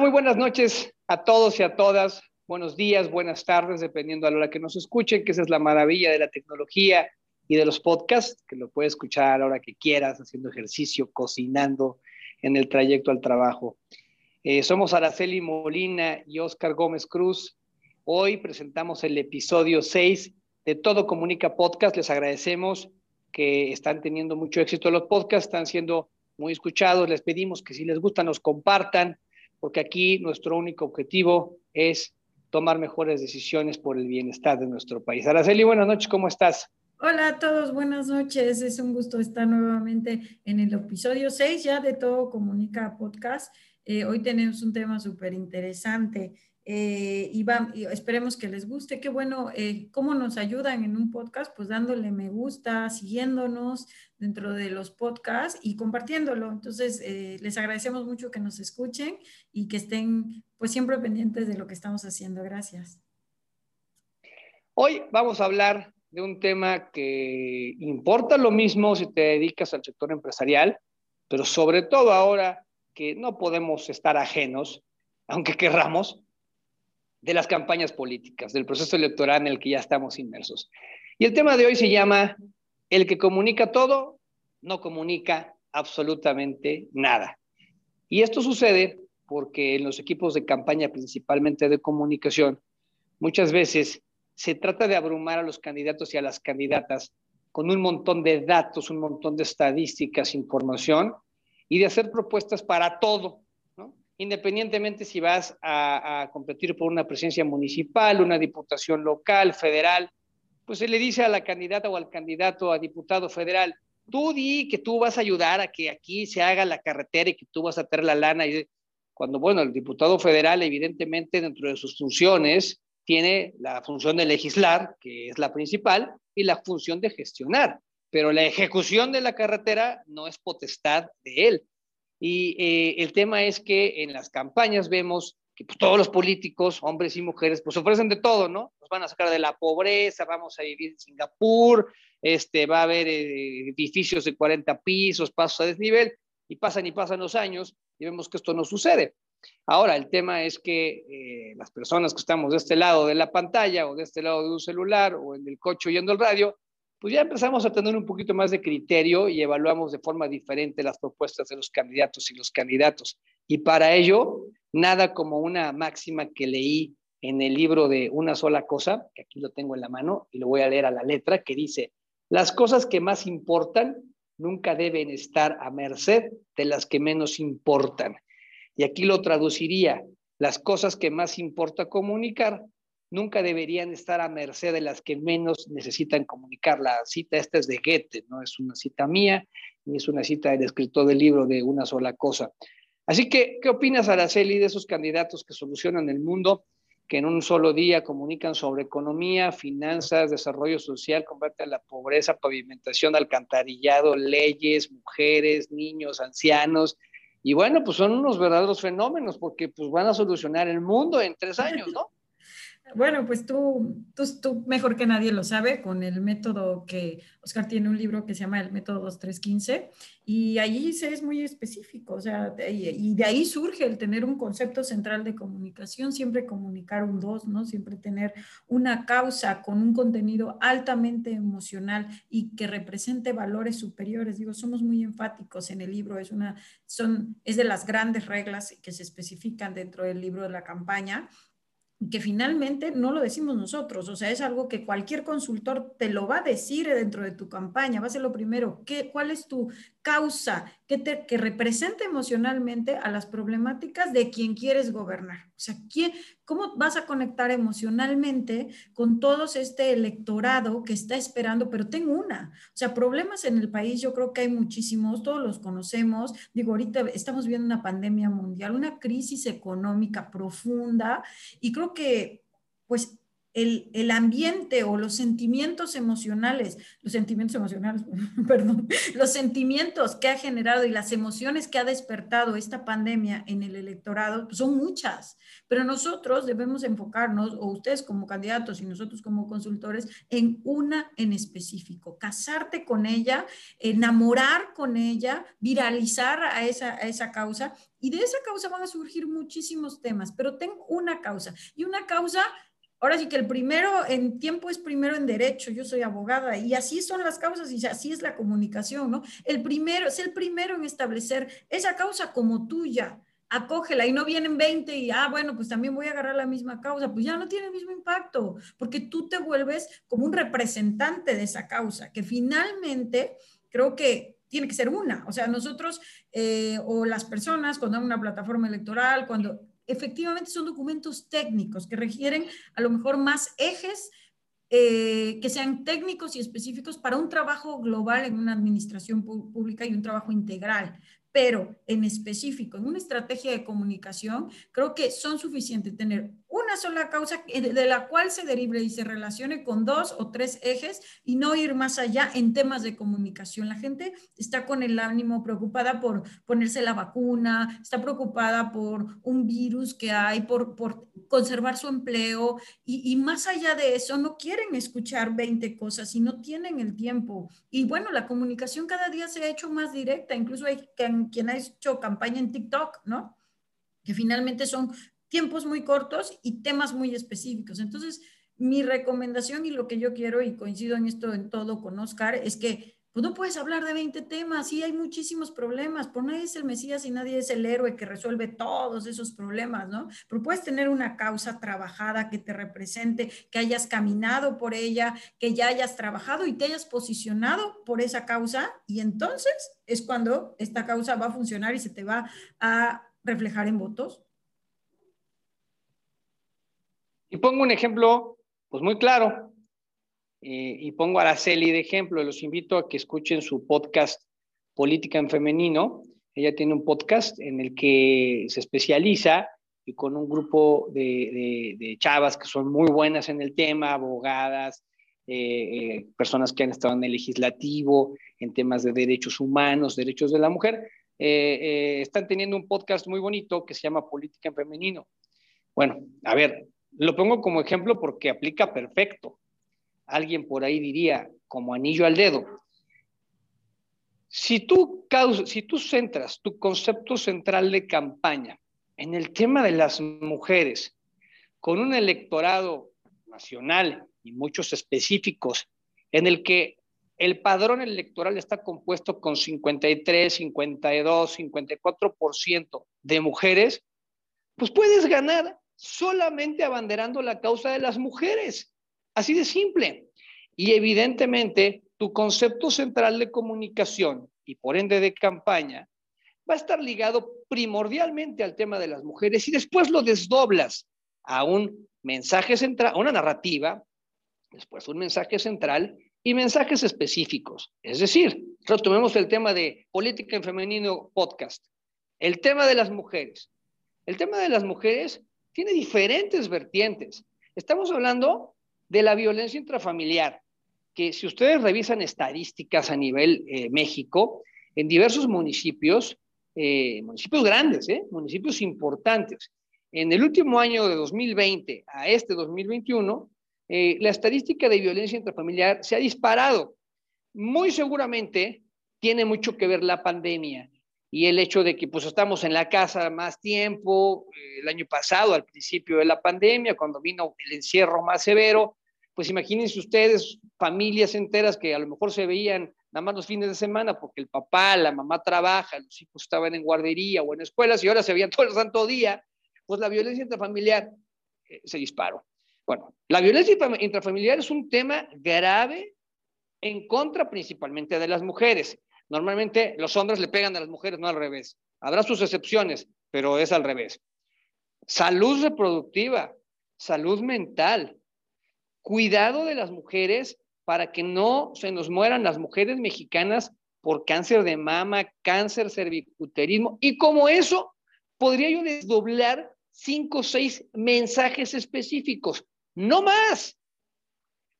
Muy buenas noches a todos y a todas. Buenos días, buenas tardes, dependiendo a la hora que nos escuchen, que esa es la maravilla de la tecnología y de los podcasts, que lo puedes escuchar a la hora que quieras, haciendo ejercicio, cocinando, en el trayecto al trabajo. Eh, somos Araceli Molina y Oscar Gómez Cruz. Hoy presentamos el episodio 6 de Todo Comunica Podcast. Les agradecemos que están teniendo mucho éxito los podcasts, están siendo muy escuchados. Les pedimos que si les gusta nos compartan, porque aquí nuestro único objetivo es tomar mejores decisiones por el bienestar de nuestro país. Araceli, buenas noches, ¿cómo estás? Hola a todos, buenas noches. Es un gusto estar nuevamente en el episodio 6 ya de Todo Comunica Podcast. Eh, hoy tenemos un tema súper interesante eh, y, esperemos que les guste. Qué bueno, eh, ¿cómo nos ayudan en un podcast? Pues dándole me gusta, siguiéndonos dentro de los podcasts y compartiéndolo. Entonces, eh, les agradecemos mucho que nos escuchen y que estén pues siempre pendientes de lo que estamos haciendo. Gracias. Hoy vamos a hablar de un tema que importa lo mismo si te dedicas al sector empresarial, pero sobre todo ahora que no podemos estar ajenos, aunque querramos, de las campañas políticas, del proceso electoral en el que ya estamos inmersos. Y el tema de hoy se llama El que comunica todo, no comunica absolutamente nada. Y esto sucede porque en los equipos de campaña, principalmente de comunicación, muchas veces se trata de abrumar a los candidatos y a las candidatas con un montón de datos, un montón de estadísticas, información, y de hacer propuestas para todo, independientemente si vas a, competir por una presencia municipal, una diputación local, federal, pues se le dice a la candidata o al candidato a diputado federal, tú di que tú vas a ayudar a que aquí se haga la carretera y que tú vas a tener la lana. Y cuando, bueno, el diputado federal evidentemente dentro de sus funciones tiene la función de legislar, que es la principal, y la función de gestionar, pero la ejecución de la carretera no es potestad de él. Y eh, el tema es que en las campañas vemos que pues, todos los políticos, hombres y mujeres, pues ofrecen de todo, ¿no? Nos van a sacar de la pobreza, vamos a vivir en Singapur, este, va a haber eh, edificios de 40 pisos, pasos a desnivel, y pasan y pasan los años y vemos que esto no sucede. Ahora, el tema es que eh, las personas que estamos de este lado de la pantalla o de este lado de un celular o en el coche oyendo el radio, pues ya empezamos a tener un poquito más de criterio y evaluamos de forma diferente las propuestas de los candidatos y los candidatos. Y para ello, nada como una máxima que leí en el libro de Una sola cosa, que aquí lo tengo en la mano y lo voy a leer a la letra, que dice, las cosas que más importan nunca deben estar a merced de las que menos importan. Y aquí lo traduciría, las cosas que más importa comunicar nunca deberían estar a merced de las que menos necesitan comunicar. La cita esta es de Goethe, no es una cita mía, ni es una cita del escritor del libro de una sola cosa. Así que, ¿qué opinas, Araceli, de esos candidatos que solucionan el mundo, que en un solo día comunican sobre economía, finanzas, desarrollo social, combate a la pobreza, pavimentación, alcantarillado, leyes, mujeres, niños, ancianos? Y bueno, pues son unos verdaderos fenómenos porque pues van a solucionar el mundo en tres años, ¿no? Bueno, pues tú, tú, mejor que nadie lo sabe con el método que Oscar tiene un libro que se llama el método 2315 y allí se es muy específico, o sea, y de ahí surge el tener un concepto central de comunicación, siempre comunicar un dos, ¿no? Siempre tener una causa con un contenido altamente emocional y que represente valores superiores. Digo, somos muy enfáticos en el libro, es una, son, es de las grandes reglas que se especifican dentro del libro de la campaña que finalmente no lo decimos nosotros, o sea, es algo que cualquier consultor te lo va a decir dentro de tu campaña, va a ser lo primero, ¿qué, ¿cuál es tu causa que, te, que representa emocionalmente a las problemáticas de quien quieres gobernar. O sea, ¿quién, ¿cómo vas a conectar emocionalmente con todos este electorado que está esperando? Pero tengo una. O sea, problemas en el país yo creo que hay muchísimos, todos los conocemos. Digo, ahorita estamos viendo una pandemia mundial, una crisis económica profunda y creo que, pues, el, el, ambiente o los sentimientos emocionales, los sentimientos emocionales, perdón, los sentimientos que ha generado y las emociones que ha despertado esta pandemia en el electorado pues son muchas, pero nosotros debemos enfocarnos, o ustedes como candidatos y nosotros como consultores, en una en específico, casarte con ella, enamorar con ella, viralizar a esa, a esa causa y de esa causa van a surgir muchísimos temas, pero tengo una causa y una causa Ahora sí que el primero en tiempo es primero en derecho, yo soy abogada y así son las causas y así es la comunicación, ¿no? El primero, es el primero en establecer esa causa como tuya, acógela y no vienen 20 y, ah, bueno, pues también voy a agarrar la misma causa, pues ya no tiene el mismo impacto, porque tú te vuelves como un representante de esa causa, que finalmente creo que tiene que ser una. O sea, nosotros eh, o las personas cuando hay una plataforma electoral, cuando efectivamente son documentos técnicos que requieren a lo mejor más ejes eh, que sean técnicos y específicos para un trabajo global en una administración pública y un trabajo integral. Pero en específico, en una estrategia de comunicación, creo que son suficientes tener una sola causa de la cual se derive y se relacione con dos o tres ejes y no ir más allá en temas de comunicación. La gente está con el ánimo preocupada por ponerse la vacuna, está preocupada por un virus que hay, por, conservar su empleo y, y más allá de eso no quieren escuchar 20 cosas y no tienen el tiempo. Y bueno, la comunicación cada día se ha hecho más directa, incluso hay quien, quien ha hecho campaña en TikTok, ¿no? Que finalmente son tiempos muy cortos y temas muy específicos. Entonces, mi recomendación y lo que yo quiero, y coincido en esto en todo con Oscar, es que pues no puedes hablar de 20 temas, sí hay muchísimos problemas, por nadie es el Mesías y nadie es el héroe que resuelve todos esos problemas, ¿no? Pero puedes tener una causa trabajada que te represente, que hayas caminado por ella, que ya hayas trabajado y te hayas posicionado por esa causa y entonces es cuando esta causa va a funcionar y se te va a reflejar en votos y pongo un ejemplo, pues muy claro, eh, y pongo a Araceli de ejemplo. Los invito a que escuchen su podcast Política en Femenino. Ella tiene un podcast en el que se especializa y con un grupo de, chavas que son muy buenas en el tema, abogadas, eh, eh, personas que han estado en el legislativo, en temas de derechos humanos, derechos de la mujer, están teniendo un podcast muy bonito que se llama Política en Femenino. Bueno, a ver, lo pongo como ejemplo porque aplica perfecto. Alguien por ahí diría, como anillo al dedo. Si tú, si tú centras tu concepto central de campaña en el tema de las mujeres, con un electorado nacional y muchos específicos, en el que el padrón electoral está compuesto con 53, 52, 54% de mujeres, pues puedes ganar solamente abanderando la causa de las mujeres. Así de simple. Y evidentemente tu concepto central de comunicación y por ende de campaña va a estar ligado primordialmente al tema de las mujeres y después lo desdoblas a un mensaje central, a una narrativa, después un mensaje central y mensajes específicos. Es decir, retomemos el tema de política en femenino podcast. El tema de las mujeres. El tema de las mujeres tiene diferentes vertientes. Estamos hablando de la violencia intrafamiliar, que si ustedes revisan estadísticas a nivel eh, México, en diversos municipios, eh, municipios grandes, eh, municipios importantes, en el último año de 2020 a este 2021, la estadística de violencia intrafamiliar se ha disparado. Muy seguramente tiene mucho que ver la pandemia y el hecho de que pues estamos en la casa más tiempo, eh, el año pasado, al principio de la pandemia, cuando vino el encierro más severo, pues imagínense ustedes familias enteras que a lo mejor se veían nada más los fines de semana porque el papá, la mamá trabaja, los hijos estaban en guardería o en escuelas y ahora se veían todo el santo día, pues la violencia intrafamiliar eh, se disparó. Bueno, la violencia intrafamiliar es un tema grave en contra principalmente de las mujeres. Normalmente los hombres le pegan a las mujeres, no al revés. Habrá sus excepciones, pero es al revés. Salud reproductiva, salud mental, cuidado de las mujeres para que no se nos mueran las mujeres mexicanas por cáncer de mama, cáncer cervicuterismo. Y como eso, podría yo desdoblar cinco o seis mensajes específicos. no más.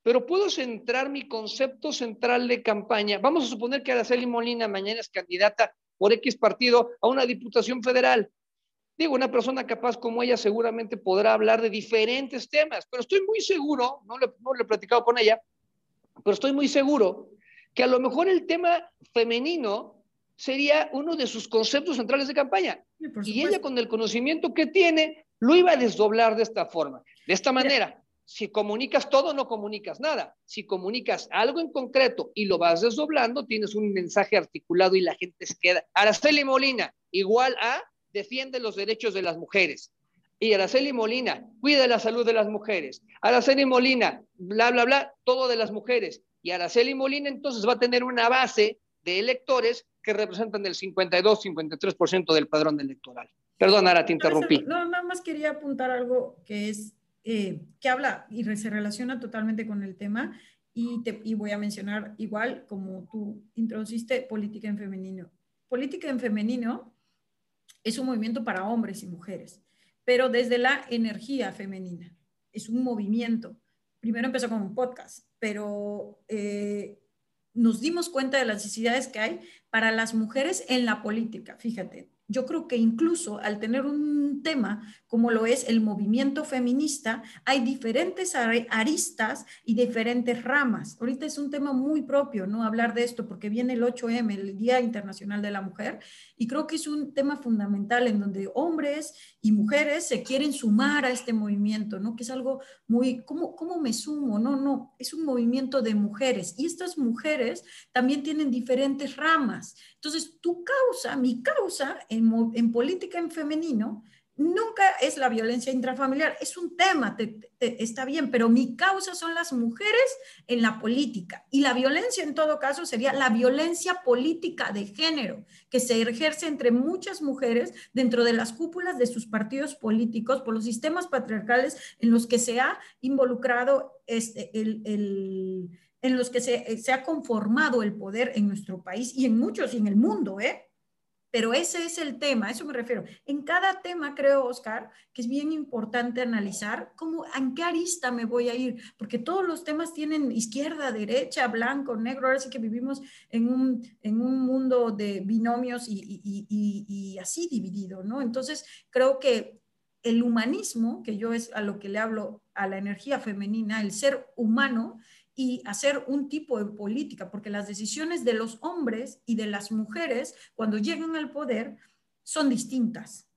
Pero puedo centrar mi concepto central de campaña. Vamos a suponer que Araceli Molina mañana es candidata por X partido a una diputación federal. Digo, una persona capaz como ella seguramente podrá hablar de diferentes temas, pero estoy muy seguro, no le he platicado con ella, pero estoy muy seguro que a lo mejor el tema femenino sería uno de sus conceptos centrales de campaña. y ella con el conocimiento que tiene, lo iba a desdoblar de esta forma, de esta manera. Si comunicas todo, no comunicas nada. Si comunicas algo en concreto y lo vas desdoblando, tienes un mensaje articulado y la gente se queda. Araceli Molina, igual a defiende los derechos de las mujeres. Y Araceli Molina, cuida la salud de las mujeres. Araceli Molina, bla, bla, bla, todo de las mujeres. Y Araceli Molina entonces va a tener una base de electores que representan el 52, 53% del padrón electoral. Perdón, Ara, te interrumpí. No, nada más quería apuntar algo que es, eh, que habla y se relaciona totalmente con el tema y, te, y voy a mencionar igual como tú introduciste política en femenino. Política en femenino es un movimiento para hombres y mujeres, pero desde la energía femenina. Es un movimiento. Primero empezó con un podcast, pero eh, nos dimos cuenta de las necesidades que hay para las mujeres en la política. Fíjate, yo creo que incluso al tener un tema como lo es el movimiento feminista, hay diferentes aristas y diferentes ramas. Ahorita es un tema muy propio, ¿no? Hablar de esto porque viene el 8M, el Día Internacional de la Mujer, y creo que es un tema fundamental en donde hombres y mujeres se quieren sumar a este movimiento, ¿no? Que es algo muy, ¿cómo, cómo me sumo? No, no, es un movimiento de mujeres y estas mujeres también tienen diferentes ramas. Entonces, tu causa, mi causa en, en política en femenino, nunca es la violencia intrafamiliar, es un tema, está bien, pero mi causa son las mujeres en la política y la violencia en todo caso sería la violencia política de género que se ejerce entre muchas mujeres dentro de las cúpulas de sus partidos políticos por los sistemas patriarcales en los que se ha involucrado este, el, en los que se, se ha conformado el poder en nuestro país y en muchos y en el mundo, ¿eh? Pero ese es el tema, a eso me refiero. En cada tema, creo, Oscar, que es bien importante analizar cómo, en qué arista me voy a ir, porque todos los temas tienen izquierda, derecha, blanco, negro, ahora sí que vivimos en un, en un mundo de binomios y, y, y, y así dividido, ¿no? Entonces, creo que el humanismo, que yo es a lo que le hablo a la energía femenina, el ser humano, y hacer un tipo de política, porque las decisiones de los hombres y de las mujeres cuando llegan al poder son distintas.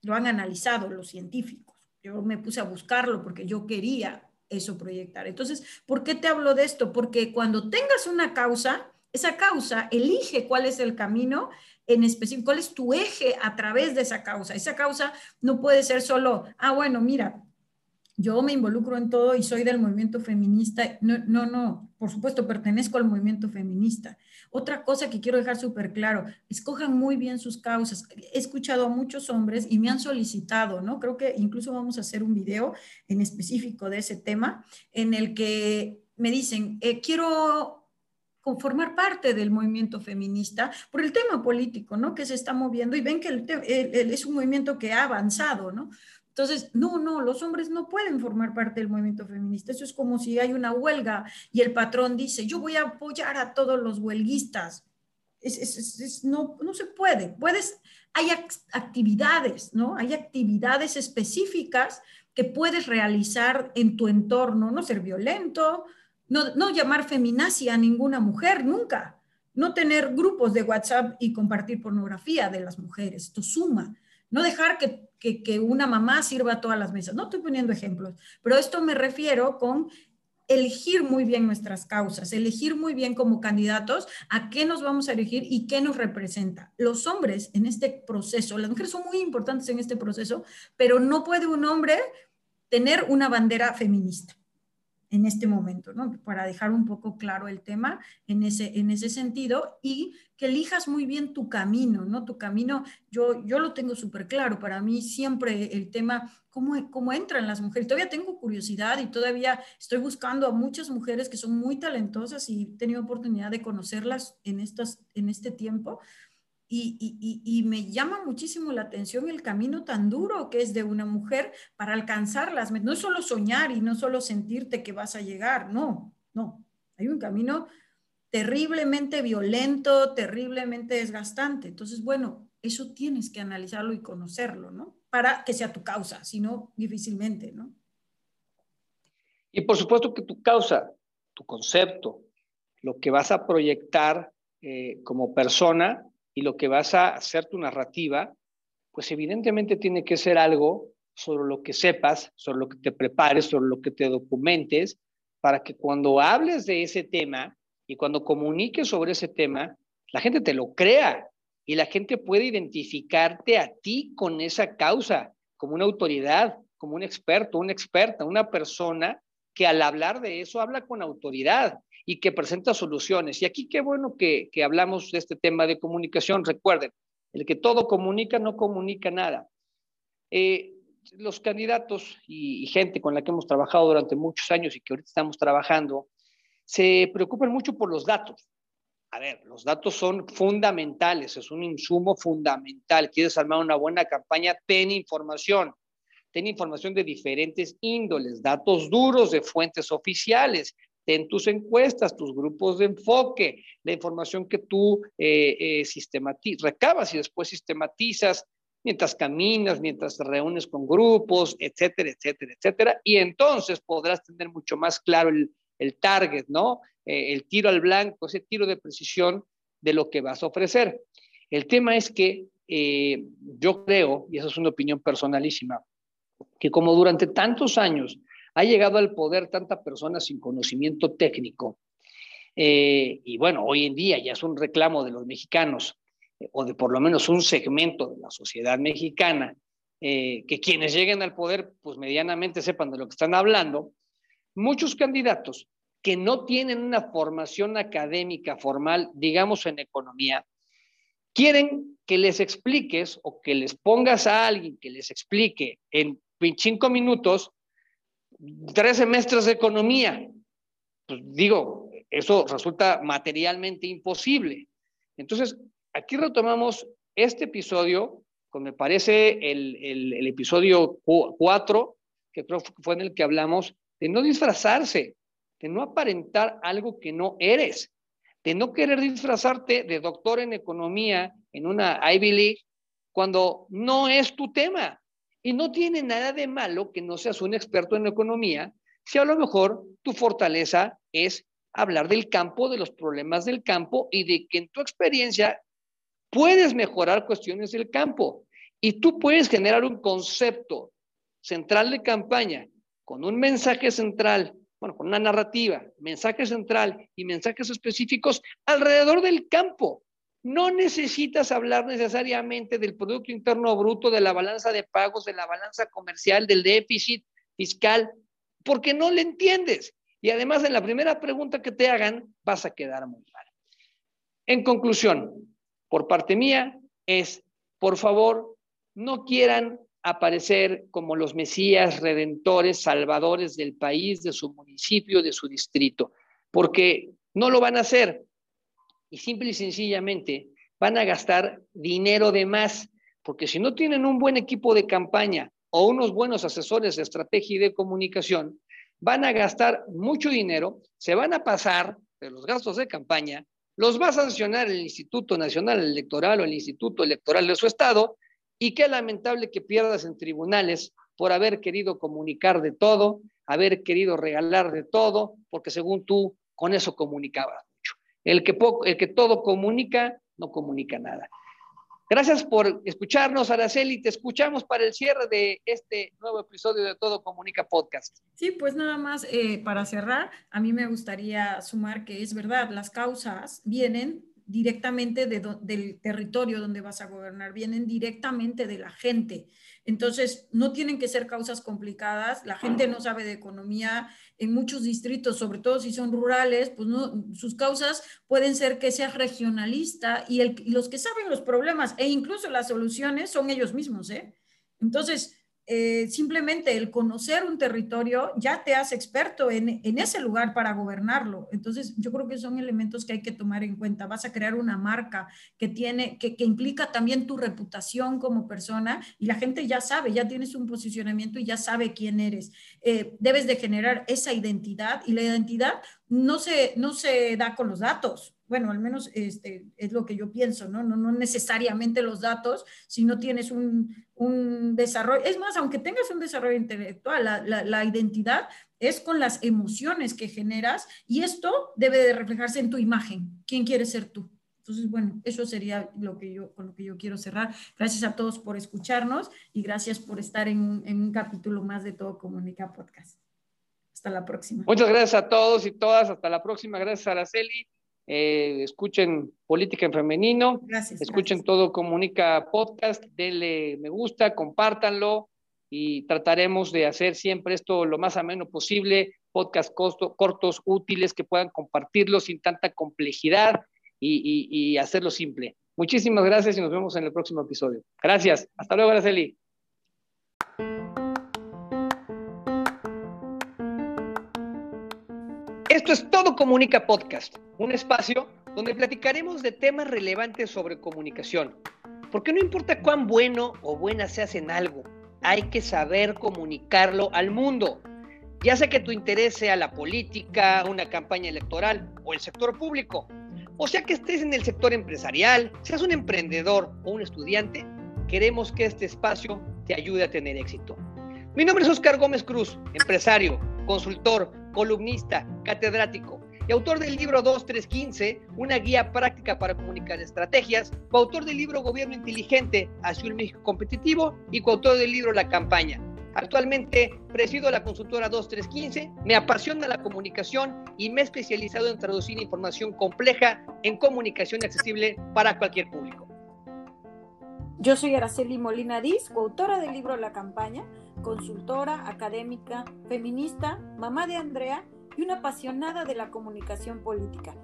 Lo han analizado los científicos. Yo me puse a buscarlo porque yo quería eso proyectar. Entonces, ¿por qué te hablo de esto? Porque cuando tengas una causa, esa causa elige cuál es el camino en específico, cuál es tu eje a través de esa causa. Esa causa no puede ser solo, ah, bueno, mira, yo me involucro en todo y soy del movimiento feminista. No, no, no, por supuesto, pertenezco al movimiento feminista. Otra cosa que quiero dejar súper claro, escojan muy bien sus causas. He escuchado a muchos hombres y me han solicitado, ¿no? Creo que incluso vamos a hacer un video en específico de ese tema, en el que me dicen, eh, quiero formar parte del movimiento feminista por el tema político, ¿no? Que se está moviendo y ven que es un movimiento que ha avanzado, ¿no? Entonces, no, no, los hombres no pueden formar parte del movimiento feminista. Eso es como si hay una huelga y el patrón dice, yo voy a apoyar a todos los huelguistas. no, no se puede. Puedes, hay actividades, ¿no? Hay actividades específicas que puedes realizar en tu entorno, no ser violento, no, no llamar feminacia a ninguna mujer, nunca. No tener grupos de WhatsApp y compartir pornografía de las mujeres. Esto suma no dejar que, que, una mamá sirva a todas las mesas. No estoy poniendo ejemplos, pero esto me refiero con elegir muy bien nuestras causas, elegir muy bien como candidatos a qué nos vamos a elegir y qué nos representa. Los hombres en este proceso, las mujeres son muy importantes en este proceso, pero no puede un hombre tener una bandera feminista en este momento, ¿no? Para dejar un poco claro el tema en ese, en ese sentido y que elijas muy bien tu camino, ¿no? Tu camino, yo, yo lo tengo súper claro, para mí siempre el tema, ¿cómo, ¿cómo entran las mujeres? Todavía tengo curiosidad y todavía estoy buscando a muchas mujeres que son muy talentosas y he tenido oportunidad de conocerlas en, estas, en este tiempo y, me llama muchísimo la atención el camino tan duro que es de una mujer para alcanzarlas. No es solo soñar y no solo sentirte que vas a llegar, no, no. Hay un camino terriblemente violento, terriblemente desgastante. Entonces, bueno, eso tienes que analizarlo y conocerlo, ¿no? Para que sea tu causa, si no, difícilmente, ¿no? Y por supuesto que tu causa, tu concepto, lo que vas a proyectar eh, como persona y lo que vas a hacer tu narrativa, pues evidentemente tiene que ser algo sobre lo que sepas, sobre lo que te prepares, sobre lo que te documentes, para que cuando hables de ese tema y cuando comuniques sobre ese tema, la gente te lo crea y la gente puede identificarte a ti con esa causa, como una autoridad, como un experto, una experta, una persona que al hablar de eso habla con autoridad y que presenta soluciones. Y aquí qué bueno que, hablamos de este tema de comunicación. Recuerden, el que todo comunica no comunica nada. Eh, los candidatos y, gente con la que hemos trabajado durante muchos años y que ahorita estamos trabajando, se preocupan mucho por los datos. A ver, los datos son fundamentales, es un insumo fundamental. Quieres armar una buena campaña, ten información. Ten información de diferentes índoles, datos duros de fuentes oficiales, ten tus encuestas, tus grupos de enfoque, la información que tú eh, eh recabas y después sistematizas mientras caminas, mientras te reúnes con grupos, etcétera, etcétera, etcétera. Y entonces podrás tener mucho más claro el, target, ¿no? Eh, el tiro al blanco, ese tiro de precisión de lo que vas a ofrecer. El tema es que eh, yo creo, y esa es una opinión personalísima, que como durante tantos años ha llegado al poder tanta persona sin conocimiento técnico, eh, y bueno, hoy en día ya es un reclamo de los mexicanos, eh, o de por lo menos un segmento de la sociedad mexicana, eh, que quienes lleguen al poder, pues medianamente sepan de lo que están hablando, muchos candidatos que no tienen una formación académica formal, digamos en economía, quieren que les expliques o que les pongas a alguien que les explique en cinco minutos tres semestres de economía. Pues digo, eso resulta materialmente imposible. Entonces, aquí retomamos este episodio, como me parece el, el, episodio 4, que creo fue en el que hablamos, de no disfrazarse, de no aparentar algo que no eres, de no querer disfrazarte de doctor en economía en una Ivy League cuando no es tu tema. Y no tiene nada de malo que no seas un experto en economía, si a lo mejor tu fortaleza es hablar del campo, de los problemas del campo y de que en tu experiencia puedes mejorar cuestiones del campo. Y tú puedes generar un concepto central de campaña con un mensaje central, bueno, con una narrativa, mensaje central y mensajes específicos alrededor del campo. No necesitas hablar necesariamente del Producto Interno Bruto, de la balanza de pagos, de la balanza comercial, del déficit fiscal, porque no le entiendes. Y además en la primera pregunta que te hagan vas a quedar muy mal. En conclusión, por parte mía, es, por favor, no quieran aparecer como los mesías redentores, salvadores del país, de su municipio, de su distrito, porque no lo van a hacer y simple y sencillamente van a gastar dinero de más, porque si no tienen un buen equipo de campaña o unos buenos asesores de estrategia y de comunicación, van a gastar mucho dinero, se van a pasar de los gastos de campaña, los va a sancionar el Instituto Nacional Electoral o el Instituto Electoral de su estado, y qué lamentable que pierdas en tribunales por haber querido comunicar de todo, haber querido regalar de todo, porque según tú con eso comunicabas. El que, el que todo comunica, no comunica nada. Gracias por escucharnos, Araceli. Te escuchamos para el cierre de este nuevo episodio de Todo Comunica Podcast. Sí, pues nada más eh, para cerrar, a mí me gustaría sumar que es verdad, las causas vienen directamente del territorio donde vas a gobernar, vienen directamente de la gente. Entonces, no tienen que ser causas complicadas. La gente no sabe de economía en muchos distritos, sobre todo si son rurales, pues sus causas pueden ser que sea regionalista y, los que saben los problemas e incluso las soluciones son ellos mismos. ¿eh? Entonces, eh, simplemente el conocer un territorio ya te hace experto en, ese lugar para gobernarlo. Entonces, yo creo que son elementos que hay que tomar en cuenta. Vas a crear una marca que tiene, que, implica también tu reputación como persona y la gente ya sabe, ya tienes un posicionamiento y ya sabe quién eres. Eh, debes de generar esa identidad y la identidad no se, no se da con los datos bueno, al menos este, es lo que yo pienso, ¿no? No, no necesariamente los datos, si no tienes un, un desarrollo, es más, aunque tengas un desarrollo intelectual, la, la, identidad es con las emociones que generas y esto debe de reflejarse en tu imagen, quién quieres ser tú. Entonces, bueno, eso sería lo que yo, con lo que yo quiero cerrar. Gracias a todos por escucharnos y gracias por estar en, en un capítulo más de Todo Comunica Podcast. Hasta la próxima. Muchas gracias a todos y todas. Hasta la próxima. Gracias, Araceli. Eh, escuchen Política en Femenino, escuchen todo Comunica Podcast, denle me gusta, compártanlo y trataremos de hacer siempre esto lo más ameno posible, podcast cortos, útiles, que puedan compartirlo sin tanta complejidad y, y hacerlo simple. Muchísimas gracias y nos vemos en el próximo episodio. Gracias. Hasta luego, Araceli. Esto es Todo Comunica Podcast, un espacio donde platicaremos de temas relevantes sobre comunicación. Porque no importa cuán bueno o buena seas en algo, hay que saber comunicarlo al mundo. Ya sea que tu interés sea la política, una campaña electoral o el sector público, o sea que estés en el sector empresarial, seas un emprendedor o un estudiante, queremos que este espacio te ayude a tener éxito. Mi nombre es Oscar Gómez Cruz, empresario, consultor, columnista, catedrático y autor del libro 2315, una guía práctica para comunicar estrategias, coautor del libro Gobierno Inteligente hacia un México competitivo y coautor del libro La Campaña. Actualmente presido la consultora 2315, me apasiona la comunicación y me he especializado en traducir información compleja en comunicación accesible para cualquier público. Yo soy Araceli Molina Diz, coautora del libro La Campaña, consultora, académica, feminista, mamá de Andrea y una apasionada de la comunicación política.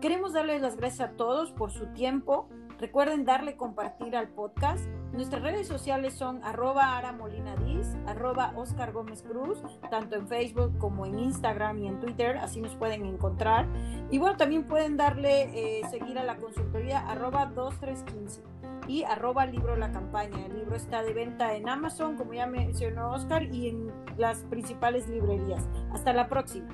Queremos darles las gracias a todos por su tiempo. Recuerden darle compartir al podcast. Nuestras redes sociales son arroba Ara Molina Diz, arroba Oscar Gómez Cruz, tanto en Facebook como en Instagram y en Twitter, así nos pueden encontrar. Y bueno, también pueden darle eh, seguir a la consultoría arroba 2315 y arroba libro la campaña. El libro está de venta en Amazon, como ya mencionó Oscar, y en las principales librerías. Hasta la próxima.